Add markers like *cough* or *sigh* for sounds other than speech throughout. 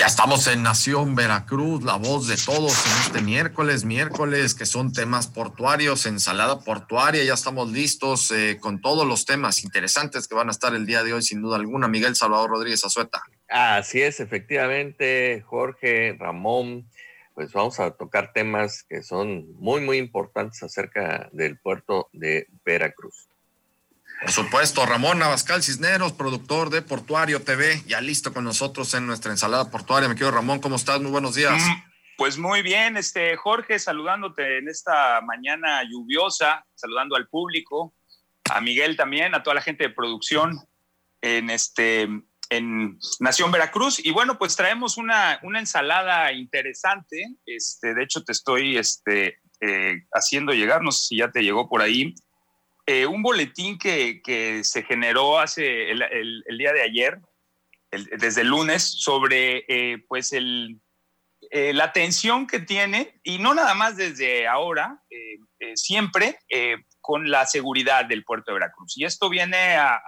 Ya estamos en Nación Veracruz, la voz de todos en este miércoles, miércoles que son temas portuarios, ensalada portuaria, ya estamos listos eh, con todos los temas interesantes que van a estar el día de hoy, sin duda alguna. Miguel Salvador Rodríguez Azueta. Así es, efectivamente, Jorge, Ramón, pues vamos a tocar temas que son muy, muy importantes acerca del puerto de Veracruz. Por supuesto, Ramón Navascal Cisneros, productor de Portuario TV, ya listo con nosotros en nuestra ensalada portuaria. Me quiero Ramón, ¿cómo estás? Muy buenos días. Mm, pues muy bien, este Jorge, saludándote en esta mañana lluviosa, saludando al público, a Miguel también, a toda la gente de producción en este en Nación Veracruz. Y bueno, pues traemos una, una ensalada interesante. Este, de hecho, te estoy este, eh, haciendo llegar, no sé si ya te llegó por ahí, eh, un boletín que, que, se generó hace el, día de ayer, desde el lunes, sobre eh, pues eh, la atención que tiene, y no nada más desde ahora, siempre con la seguridad del puerto de Veracruz. Y esto viene a,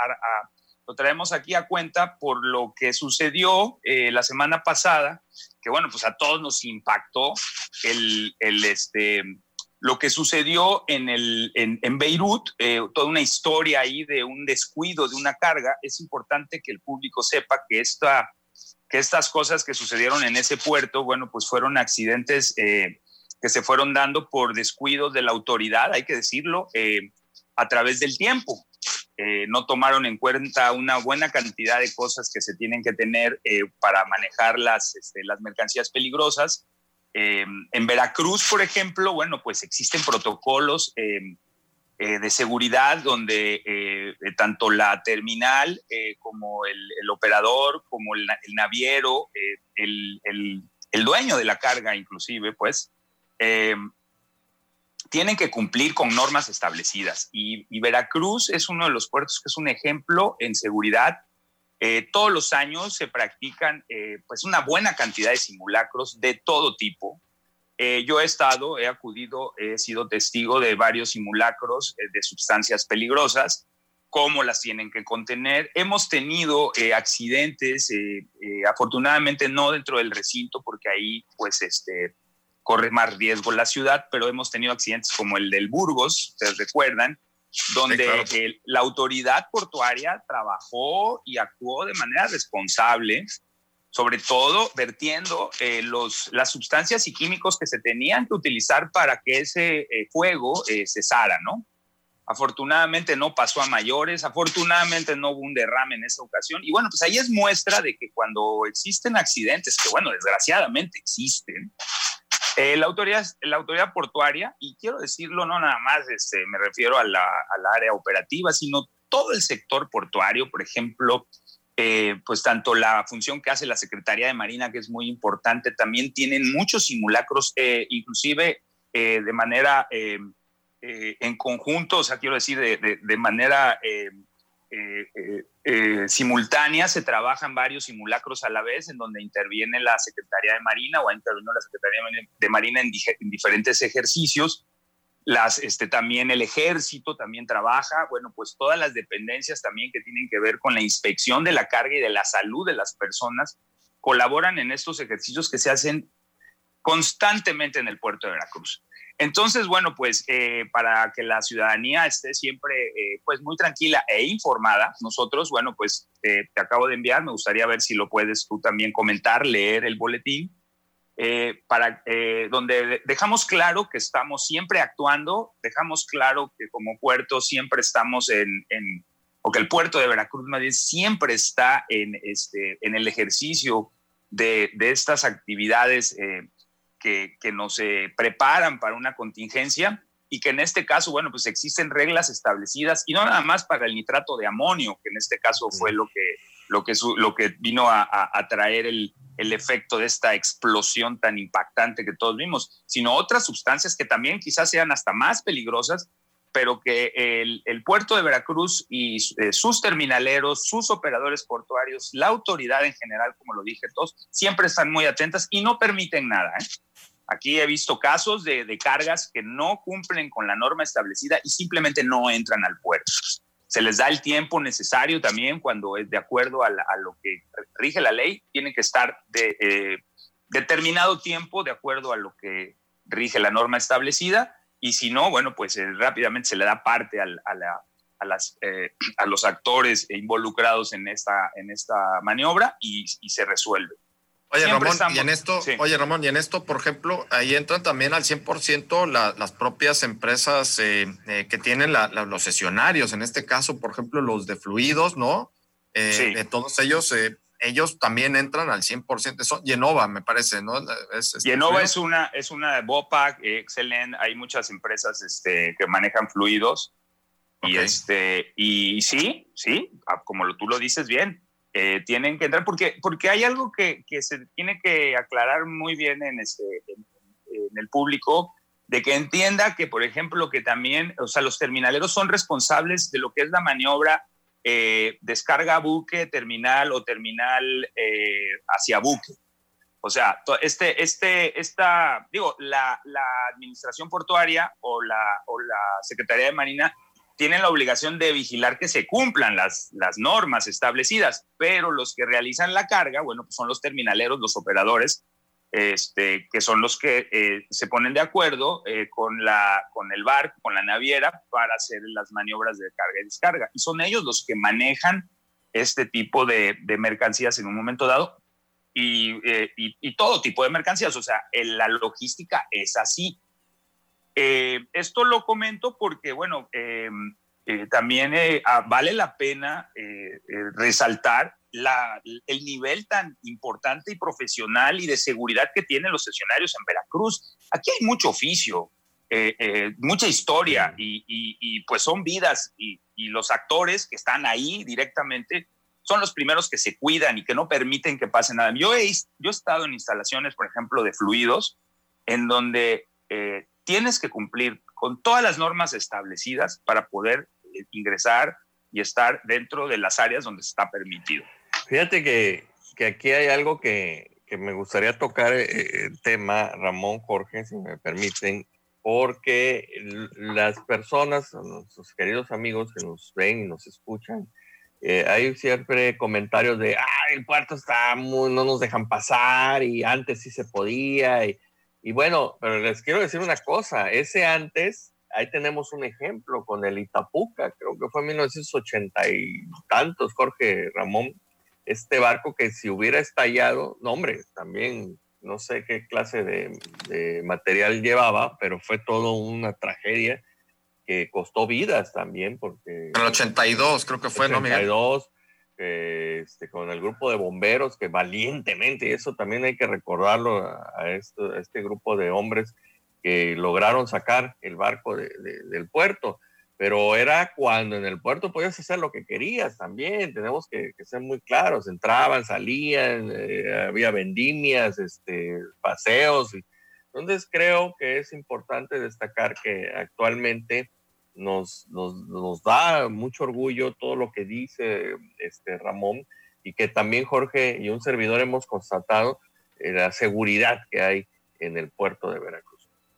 lo traemos aquí a cuenta por lo que sucedió la semana pasada, que bueno, pues a todos nos impactó el, el este, lo que sucedió en, el, en, Beirut, eh, toda una historia ahí de un descuido de una carga, es importante que el público sepa que, esta, que estas cosas que sucedieron en ese puerto, bueno, pues fueron accidentes eh, que se fueron dando por descuidos de la autoridad, hay que decirlo, eh, a través del tiempo. no tomaron en cuenta una buena cantidad de cosas que se tienen que tener para manejar las, este, las mercancías peligrosas eh, en Veracruz, por ejemplo, bueno, pues existen protocolos eh, eh, de seguridad donde tanto la terminal como el, operador, como el, naviero, el, dueño de la carga inclusive, pues, tienen que cumplir con normas establecidas. y Veracruz es uno de los puertos que es un ejemplo en seguridad eh, todos los años se practican eh, pues una buena cantidad de simulacros de todo tipo. Eh, yo he estado, he acudido, he sido testigo de varios simulacros de sustancias peligrosas, cómo las tienen que contener. Hemos tenido accidentes, afortunadamente no dentro del recinto, porque ahí pues este, corre más riesgo la ciudad, pero hemos tenido accidentes como el del Burgos, ustedes recuerdan, donde la autoridad portuaria trabajó y actuó de manera responsable, sobre todo vertiendo eh, los, las sustancias y químicos que se tenían que utilizar para que ese eh, fuego eh, cesara, ¿no? Afortunadamente no pasó a mayores, afortunadamente no hubo un derrame en esa ocasión. Y bueno, pues ahí es muestra de que cuando existen accidentes, que bueno, desgraciadamente existen, eh, la, autoridad, la portuaria, y quiero decirlo, no nada más este, me refiero a la, área operativa, sino todo el sector portuario, por ejemplo, eh, pues tanto la función que hace la Secretaría de Marina, que es muy importante, también tienen muchos simulacros, eh, inclusive de manera en conjunto, o sea, quiero decir, de, de, de manera eh, eh, eh, simultánea, se trabajan varios simulacros a la vez en donde interviene la Secretaría de Marina o ha intervenido la Secretaría de Marina en, diferentes ejercicios. Las, este, también el ejército también trabaja, bueno, pues todas las dependencias también que tienen que ver con la inspección de la carga y de la salud de las personas colaboran en estos ejercicios que se hacen constantemente en el puerto de Veracruz. Entonces, bueno, pues eh, para que la ciudadanía esté siempre eh, pues muy tranquila e informada, nosotros, bueno, pues te acabo de enviar, me gustaría ver si lo puedes tú también comentar, leer el boletín, eh, para, donde dejamos claro que estamos siempre actuando, dejamos claro que como puerto siempre estamos en, o que el puerto de Veracruz Madrid siempre está en, este, en el ejercicio de, de estas actividades que, que nos eh, preparan para una contingencia y que en este caso, bueno, pues existen reglas establecidas y no nada más para el nitrato de amonio, que en este caso fue lo que, lo que, lo que vino a, traer el, el efecto de esta explosión tan impactante que todos vimos, sino otras sustancias que también quizás sean hasta más peligrosas, pero que el, puerto de Veracruz y eh, sus terminaleros, sus operadores portuarios, la autoridad en general, como lo dije todos, siempre están muy atentas y no permiten nada. ¿eh? Aquí he visto casos de, de cargas que no cumplen con la norma establecida y simplemente no entran al puerto se les da el tiempo necesario también cuando es de acuerdo a, lo que rige la ley, tiene que estar de eh, determinado tiempo de acuerdo a lo que rige la norma establecida y si no, bueno, pues eh, rápidamente se le da parte a, las, eh, a los actores involucrados en esta, en esta maniobra y se resuelve. Oye, Ramón, y en esto, oye, Ramón, y en esto, por ejemplo, ahí entran también al 100% las propias empresas eh, eh, que tienen los sesionarios, en este caso, por ejemplo, los de fluidos, ¿no? Eh, de todos ellos, ellos también entran al 100%. Son Genova, me parece, ¿no? Es, este, Genova es una, es una Bopac, excelente. Hay muchas empresas este, que manejan fluidos. Y, este, y sí, sí, ah, como tú lo dices bien, eh, tienen que entrar, porque, porque hay algo que, que, se tiene que aclarar muy bien en, este, en, el público, de que entienda que, por ejemplo, que también, o sea, los terminaleros son responsables de lo que es la maniobra eh, descarga buque, terminal o terminal eh, hacia buque. O sea, este, este, esta, digo, la, la administración portuaria o la, o la Secretaría de Marina tienen la obligación de vigilar que se cumplan las, las normas establecidas, pero los que realizan la carga, bueno, pues son los terminaleros, los operadores, este, que son los que eh, se ponen de acuerdo eh, con, la, con el barco, con la naviera, para hacer las maniobras de carga y descarga. Y son ellos los que manejan este tipo de, de mercancías en un momento dado y, eh, y, y, todo tipo de mercancías. O sea, la logística es así. Eh, esto lo comento porque, bueno, eh, eh, también ah, vale la pena resaltar el nivel tan importante y profesional y de seguridad que tienen los sesionarios en Veracruz. Aquí hay mucho oficio, mucha historia y, pues son vidas y, los actores que están ahí directamente son los primeros que se cuidan y que no permiten que pase nada. Yo he, yo he estado en instalaciones, por ejemplo, de fluidos, en donde tienes que cumplir con todas las normas establecidas para poder eh, ingresar y estar dentro de las áreas donde está permitido. Fíjate que, que aquí hay algo que, que me gustaría tocar eh, el tema, Ramón, Jorge, si me permiten, porque las personas, nuestros queridos amigos que nos ven y nos escuchan, eh, hay siempre comentarios de, ah, el puerto está muy, no nos dejan pasar y antes sí se podía y y bueno, pero les quiero decir una cosa, ese antes, ahí tenemos un ejemplo con el Itapuca, creo que fue en 1980 y tantos, Jorge Ramón, este barco que si hubiera estallado, no hombre, también no sé qué clase de, material llevaba, pero fue todo una tragedia que costó vidas también, porque... En el 82 creo que fue, 82, ¿no, este, con el grupo de bomberos que valientemente, y eso también hay que recordarlo a, esto, este grupo de hombres que lograron sacar el barco del puerto, pero era cuando en el puerto podías hacer lo que querías también, tenemos que, ser muy claros, entraban, salían, eh, había vendimias, este, paseos, y, entonces creo que es importante destacar que actualmente nos, nos, da mucho orgullo todo lo que dice este Ramón y que también Jorge y un servidor hemos constatado eh, la seguridad que hay en el puerto de Veracruz.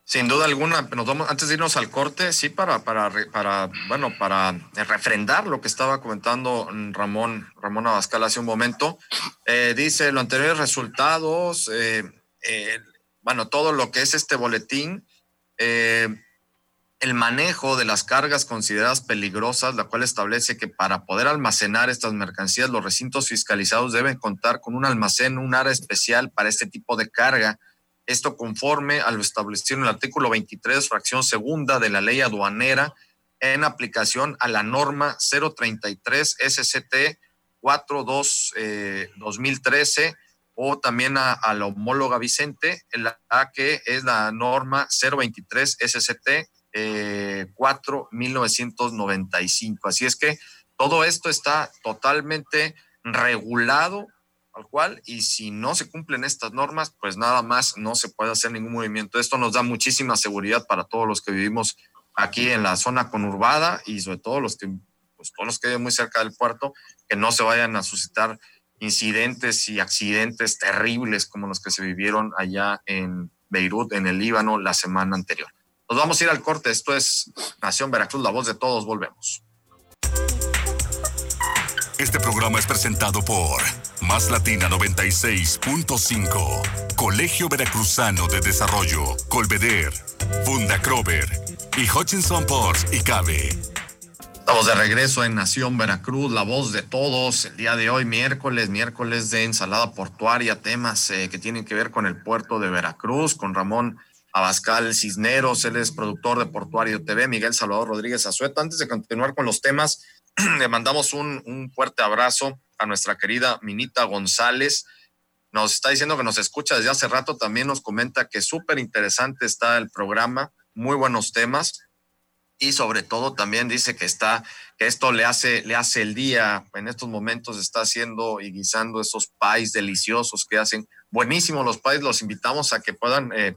Sin duda alguna, nos vamos, antes de irnos al corte, sí, para, para, para, bueno, para refrendar lo que estaba comentando Ramón, Ramón Abascal hace un momento. Eh, dice, los anteriores resultados, eh, bueno, todo lo que es este boletín, el manejo de las cargas consideradas peligrosas, la cual establece que para poder almacenar estas mercancías, los recintos fiscalizados deben contar con un almacén, un área especial para este tipo de carga. Esto conforme a lo establecido en el artículo 23, fracción segunda de la ley aduanera, en aplicación a la norma 033 SCT 42 2013 o también a, la homóloga Vicente, la que es la norma 023 SCT eh, 4, 1995. Así es que todo esto está totalmente regulado al cual, y si no se cumplen estas normas, pues nada más no se puede hacer ningún movimiento. Esto nos da muchísima seguridad para todos los que vivimos aquí en la zona conurbada y sobre todo los que, pues, todos los que viven muy cerca del puerto, que no se vayan a suscitar incidentes y accidentes terribles como los que se vivieron allá en Beirut, en el Líbano, la semana anterior. Nos vamos a ir al corte. Esto es Nación Veracruz, la voz de todos. Volvemos. Este programa es presentado por Más Latina 96.5, Colegio Veracruzano de Desarrollo, Colveder, Funda Crover y Hutchinson Ports y Cabe. Estamos de regreso en Nación Veracruz, la voz de todos. El día de hoy, miércoles, miércoles de ensalada portuaria, temas eh, que tienen que ver con el puerto de Veracruz, con Ramón Abascal Cisneros, él es productor de Portuario TV, Miguel Salvador Rodríguez Azueta. Antes de continuar con los temas, *clears throat* le mandamos un, un fuerte abrazo a nuestra querida Minita González. Nos está diciendo que nos escucha desde hace rato, también nos comenta que súper interesante está el programa, muy buenos temas y sobre todo también dice que está que esto le hace le hace el día en estos momentos está haciendo y guisando esos pais deliciosos que hacen buenísimos los pais los invitamos a que puedan eh,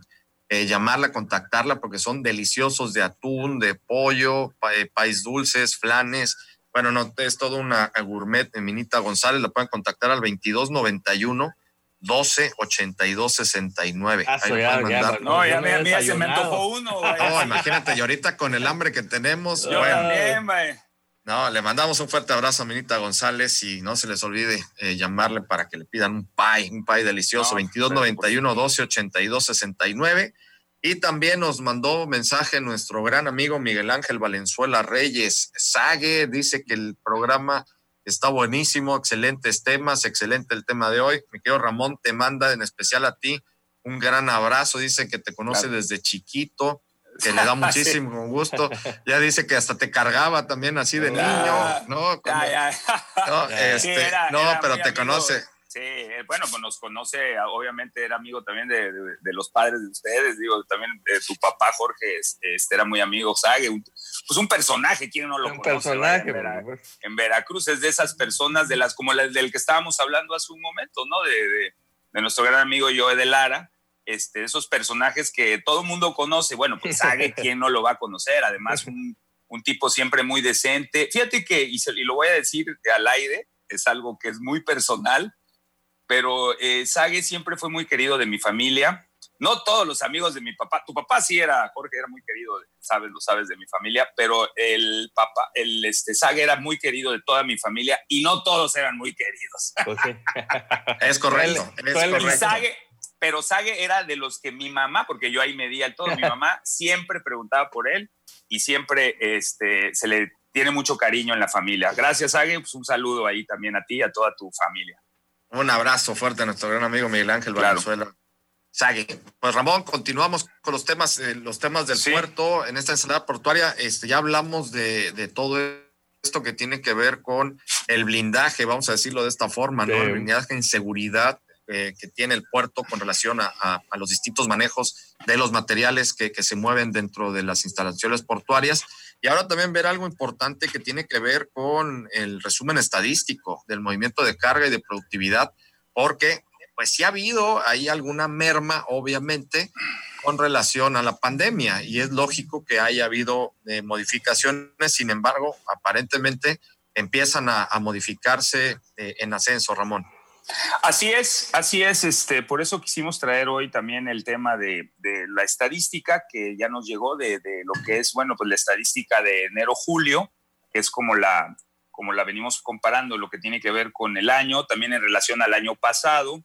eh, llamarla contactarla porque son deliciosos de atún de pollo eh, pais dulces flanes bueno no es todo una gourmet Minita González la pueden contactar al 2291 12 82 69. Ah, ya, ya, no, ya, me, ya se me antojó uno. No, imagínate, y ahorita con el hambre que tenemos. Yo bueno, también, No, le mandamos un fuerte abrazo a Minita González y no se les olvide eh, llamarle para que le pidan un pie, un pie delicioso, no, 2291 12 82 69. Y también nos mandó mensaje nuestro gran amigo Miguel Ángel Valenzuela Reyes. Sague dice que el programa Está buenísimo, excelentes temas, excelente el tema de hoy. Mi querido Ramón te manda en especial a ti un gran abrazo. Dice que te conoce claro. desde chiquito, que le da *laughs* muchísimo gusto. Ya dice que hasta te cargaba también así de niño, ¿no? Como, ya, ya. no, *laughs* este, sí, era, no era pero te amigo. conoce. Sí, eh, bueno, pues nos conoce, obviamente era amigo también de, de, de los padres de ustedes, digo, también de tu papá Jorge, este, era muy amigo Sague, un, pues un personaje, ¿quién no lo un conoce? personaje, en, Vera, en, Veracruz es de esas personas, de las como las del que estábamos hablando hace un momento, ¿no? De, de, de nuestro gran amigo Joe de Lara, este, esos personajes que todo el mundo conoce, bueno, pues *laughs* Sague, ¿quién no lo va a conocer? Además, un, un tipo siempre muy decente. Fíjate que, y, se, y lo voy a decir al aire, es algo que es muy personal, pero eh, Sage siempre fue muy querido de mi familia. No todos los amigos de mi papá. Tu papá sí era, Jorge era muy querido, sabes, lo sabes, de mi familia, pero el papá, el este, Sage era muy querido de toda mi familia y no todos eran muy queridos. Pues sí. *laughs* es correcto. Es correcto. Sage, pero Sage era de los que mi mamá, porque yo ahí medía el todo, mi *laughs* mamá siempre preguntaba por él y siempre este, se le tiene mucho cariño en la familia. Gracias, Sage. Pues un saludo ahí también a ti y a toda tu familia. Un abrazo fuerte a nuestro gran amigo Miguel Ángel claro. Valenzuela. Sague. Pues Ramón, continuamos con los temas, eh, los temas del sí. puerto en esta ensalada portuaria. Este, ya hablamos de, de, todo esto que tiene que ver con el blindaje, vamos a decirlo de esta forma, sí. ¿no? El blindaje en seguridad eh, que tiene el puerto con relación a, los distintos manejos de los materiales que, se mueven dentro de las instalaciones portuarias. Y ahora también ver algo importante que tiene que ver con el resumen estadístico del movimiento de carga y de productividad, porque pues sí ha habido ahí alguna merma, obviamente, con relación a la pandemia, y es lógico que haya habido eh, modificaciones, sin embargo, aparentemente empiezan a, a modificarse eh, en ascenso, Ramón. Así es, así es. Este, por eso quisimos traer hoy también el tema de, la estadística que ya nos llegó de, de, lo que es, bueno, pues la estadística de enero-julio, que es como la, como la venimos comparando, lo que tiene que ver con el año, también en relación al año pasado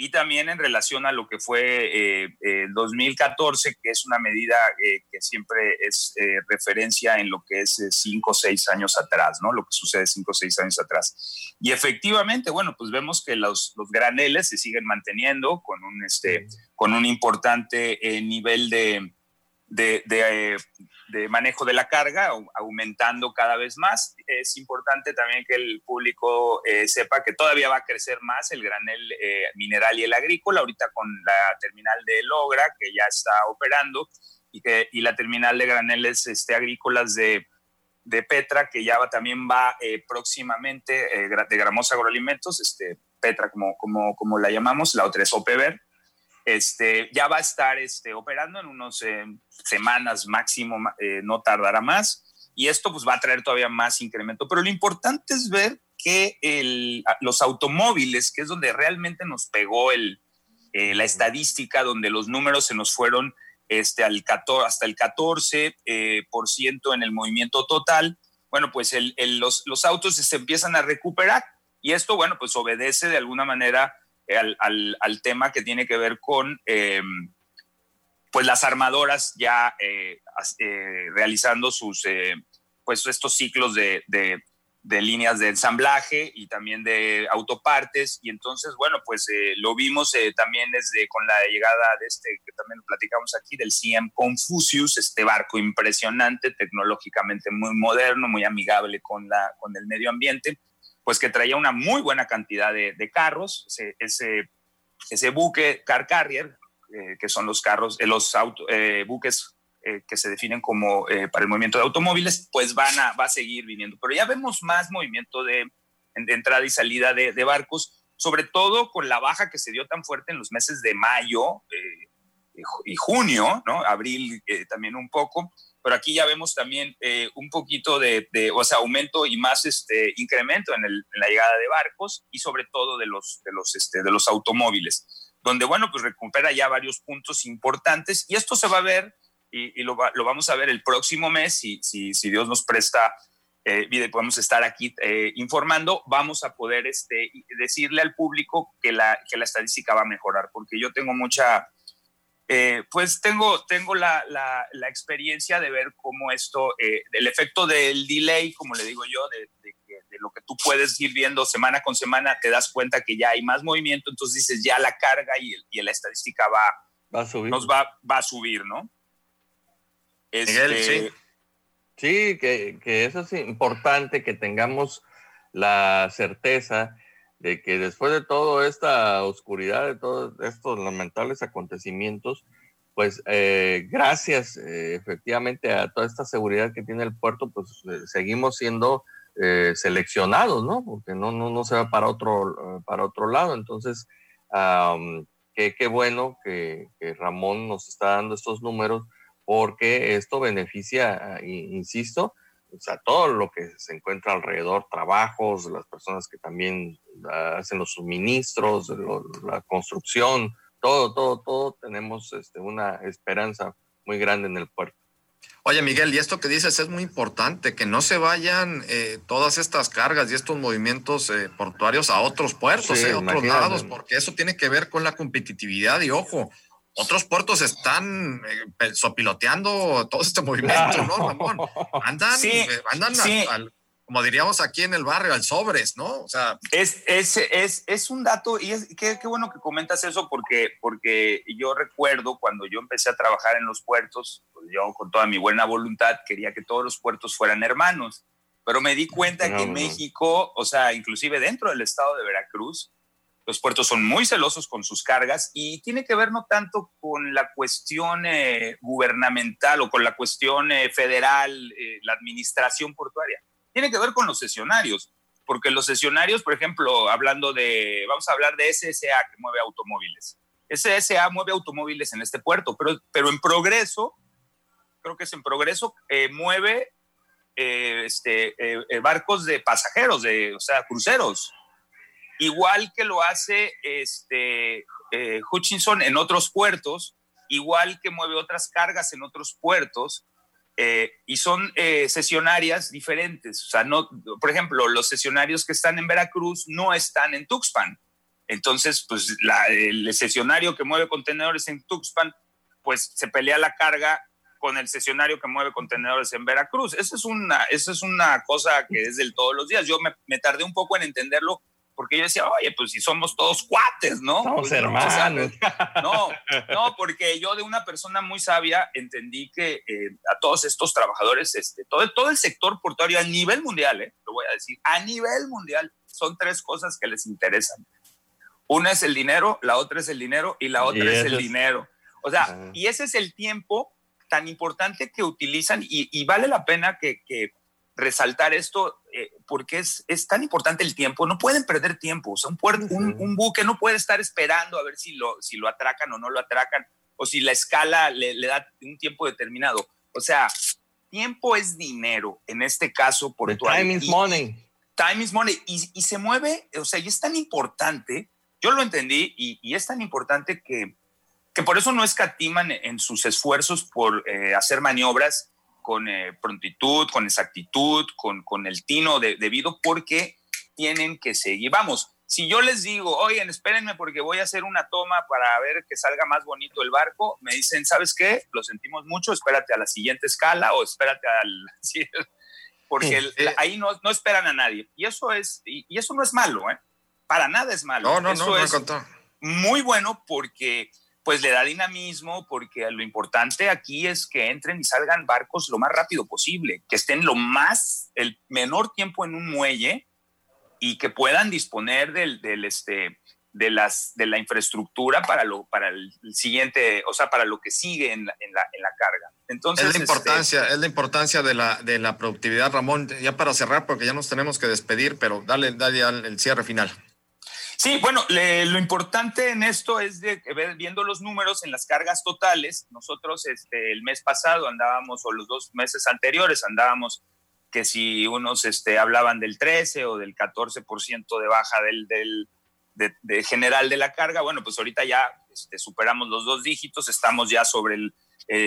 y también en relación a lo que fue eh, eh, 2014, que es una medida eh, que siempre es eh, referencia en lo que es cinco o seis años atrás, ¿no? Lo que sucede cinco o seis años atrás. Y efectivamente, bueno, pues vemos que los, los graneles se siguen manteniendo con un, este, con un importante nivel de, de, de, de, manejo de la carga, aumentando cada vez más. Es importante también que el público eh, sepa que todavía va a crecer más el granel eh, mineral y el agrícola, ahorita con la terminal de Logra, que ya está operando, y, que, y la terminal de graneles este, agrícolas de, de Petra, que ya va, también va eh, próximamente, de Gramosa Agroalimentos, este, Petra, como, como, como la llamamos, la otra es Opever. Este, ya va a estar este, operando en unas eh, semanas máximo, eh, no tardará más, y esto pues va a traer todavía más incremento. Pero lo importante es ver que los automóviles, que es donde realmente nos pegó el, eh, la estadística, donde los números se nos fueron este, al 14, hasta el 14% por ciento en el movimiento total, bueno, pues los, autos se empiezan a recuperar y esto, bueno, pues obedece de alguna manera al, al, al tema que tiene que ver con eh, pues las armadoras ya eh, eh, realizando sus pues estos ciclos de, de, de, líneas de ensamblaje y también de autopartes. Y entonces bueno pues lo vimos también desde con la llegada de este que también platicamos aquí del CM Confucius este barco impresionante tecnológicamente muy moderno muy amigable con la con el medio ambiente pues que traía una muy buena cantidad de, carros, ese, ese, buque car carrier, eh, que son los carros, eh, los eh, buques que se definen como para el movimiento de automóviles, pues van a, va a seguir viniendo. Pero ya vemos más movimiento de, entrada y salida de, barcos, sobre todo con la baja que se dio tan fuerte en los meses de mayo y junio, ¿no? Abril también un poco, pero aquí ya vemos también eh, un poquito de, o sea, aumento y más este, incremento en, la llegada de barcos y sobre todo de los, de los, este, de los automóviles, donde, bueno, pues recupera ya varios puntos importantes y esto se va a ver y, lo, lo, vamos a ver el próximo mes, si, si, si Dios nos presta eh, vida y podemos estar aquí eh, informando, vamos a poder este, decirle al público que la, que la estadística va a mejorar, porque yo tengo mucha eh, pues tengo, tengo la, la, experiencia de ver cómo esto, eh, el efecto del delay, como le digo yo, de, de, lo que tú puedes ir viendo semana con semana, te das cuenta que ya hay más movimiento, entonces dices, ya la carga y, y la estadística va, va a subir. nos va, va a subir, ¿no? Este, sí. sí, que, que eso es importante, que tengamos la certeza de que después de toda esta oscuridad, de todos estos lamentables acontecimientos, pues eh, gracias eh, efectivamente a toda esta seguridad que tiene el puerto, pues eh, seguimos siendo seleccionados, ¿no? Porque no, no, no se va para otro, para otro lado. Entonces, qué, qué bueno que, que, Ramón nos está dando estos números porque esto beneficia, insisto, o sea, todo lo que se encuentra alrededor, trabajos, las personas que también hacen los suministros, la construcción, todo, todo, todo, tenemos este, una esperanza muy grande en el puerto. Oye, Miguel, y esto que dices es muy importante, que no se vayan eh, todas estas cargas y estos movimientos eh, portuarios a otros puertos, eh, a otros lados, porque eso tiene que ver con la competitividad y ojo, otros puertos están eh, sopiloteando todo este movimiento, ¿no, Ramón? Andan, eh, andan como diríamos aquí en el barrio, al sobres, ¿no? O sea. Es, es, es, es un dato, y es qué, qué, bueno que comentas eso, porque, porque yo recuerdo cuando yo empecé a trabajar en los puertos, pues yo con toda mi buena voluntad quería que todos los puertos fueran hermanos, pero me di cuenta que en México, o sea, inclusive dentro del estado de Veracruz, los puertos son muy celosos con sus cargas y tiene que ver no tanto con la cuestión eh, gubernamental o con la cuestión eh, federal, eh, la administración portuaria. Tiene que ver con los sesionarios, porque los sesionarios, por ejemplo, hablando de, vamos a hablar de SSA que mueve automóviles. SSA mueve automóviles en este puerto, pero, pero en progreso, creo que es en progreso, mueve este, barcos de pasajeros, de, o sea, cruceros igual que lo hace este, eh, Hutchinson en otros puertos, igual que mueve otras cargas en otros puertos, eh, y son eh, sesionarias diferentes. O sea, no, por ejemplo, los sesionarios que están en Veracruz no están en Tuxpan. Entonces, pues el sesionario que mueve contenedores en Tuxpan, pues se pelea la carga con el sesionario que mueve contenedores en Veracruz. Eso es una, eso es una cosa que es del todos los días. Yo me, me tardé un poco en entenderlo porque yo decía, oye, pues si somos todos cuates, ¿no? Somos pues, hermanos. *laughs* No, no, porque yo de una persona muy sabia entendí que eh, a todos estos trabajadores, este, todo, todo el sector portuario a nivel mundial, eh, lo voy a decir, a nivel mundial, son tres cosas que les interesan. Una es el dinero, la otra es el dinero y la otra es el dinero. O sea, y ese es el tiempo tan importante que utilizan y, vale la pena que, que resaltar esto, eh, porque es, es tan importante el tiempo, no pueden perder tiempo. O sea, un, un, buque no puede estar esperando a ver si lo, si lo atracan o no lo atracan, o si la escala le, le da un tiempo determinado. O sea, tiempo es dinero, en este caso por Time is money. Time is money. Y, y, se mueve, o sea, y es tan importante, yo lo entendí, y, y es tan importante que, que por eso no escatiman en sus esfuerzos por eh, hacer maniobras con eh, prontitud, con exactitud, con, con el tino debido, porque tienen que seguir. Vamos, si yo les digo, oigan, espérenme porque voy a hacer una toma para ver que salga más bonito el barco, me dicen, ¿sabes qué? Lo sentimos mucho, espérate a la siguiente escala o espérate al... *laughs* porque ahí no, no, esperan a nadie. Y eso, es, y, eso no es malo, ¿eh? Para nada es malo. No, no, eso no, es muy bueno porque pues le da dinamismo porque lo importante aquí es que entren y salgan barcos lo más rápido posible, que estén lo más, el menor tiempo en un muelle y que puedan disponer del, del este, de, las, de la infraestructura para, lo, para el siguiente, o sea, para lo que sigue en la, en la, en la carga. Entonces, es la importancia, este, es la importancia de la, de la productividad, Ramón. Ya para cerrar, porque ya nos tenemos que despedir, pero dale, dale el cierre final. Sí, bueno, lo importante en esto es de viendo los números en las cargas totales. Nosotros este, el mes pasado andábamos, o los dos meses anteriores andábamos, que si unos este, hablaban del 13 o del 14% de baja del, del de, general de la carga, bueno, pues ahorita ya este, superamos los dos dígitos, estamos ya sobre el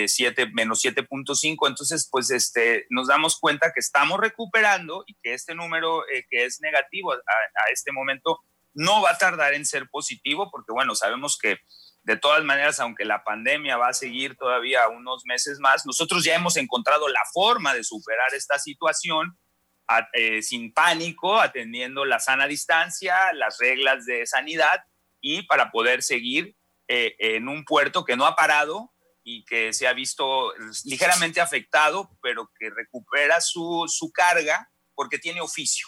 7, eh, menos 7.5, entonces pues este, nos damos cuenta que estamos recuperando y que este número eh, que es negativo a, a este momento no va a tardar en ser positivo porque, bueno, sabemos que de todas maneras, aunque la pandemia va a seguir todavía unos meses más, nosotros ya hemos encontrado la forma de superar esta situación eh, sin pánico, atendiendo la sana distancia, las reglas de sanidad y para poder seguir eh, en un puerto que no ha parado y que se ha visto ligeramente afectado, pero que recupera su, su carga porque tiene oficio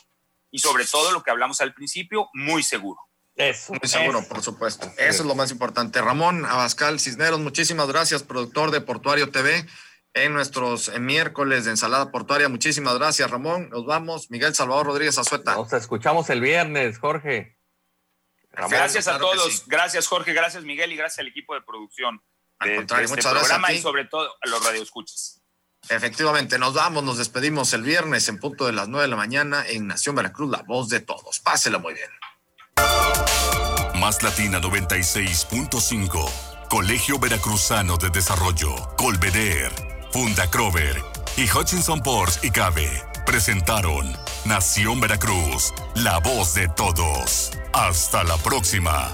y sobre todo lo que hablamos al principio, muy seguro. Eso, muy seguro, por supuesto. Eso es lo más importante. Ramón Abascal Cisneros, muchísimas gracias, productor de Portuario TV en nuestros miércoles de ensalada portuaria. Muchísimas gracias, Ramón. Nos vamos. Miguel Salvador Rodríguez Azueta. Nos escuchamos el viernes, Jorge. gracias a todos. Gracias, Jorge. Gracias, Miguel. Y gracias al equipo de producción de, este programa y sobre todo a los radioescuchas. Efectivamente, nos vamos, nos despedimos el viernes en punto de las nueve de la mañana en Nación Veracruz, la voz de todos. Pásela muy bien. Más Latina 96.5, Colegio Veracruzano de Desarrollo, Colveder, Funda Crover y Hutchinson Ports y Cabe presentaron Nación Veracruz, la voz de todos. Hasta la próxima.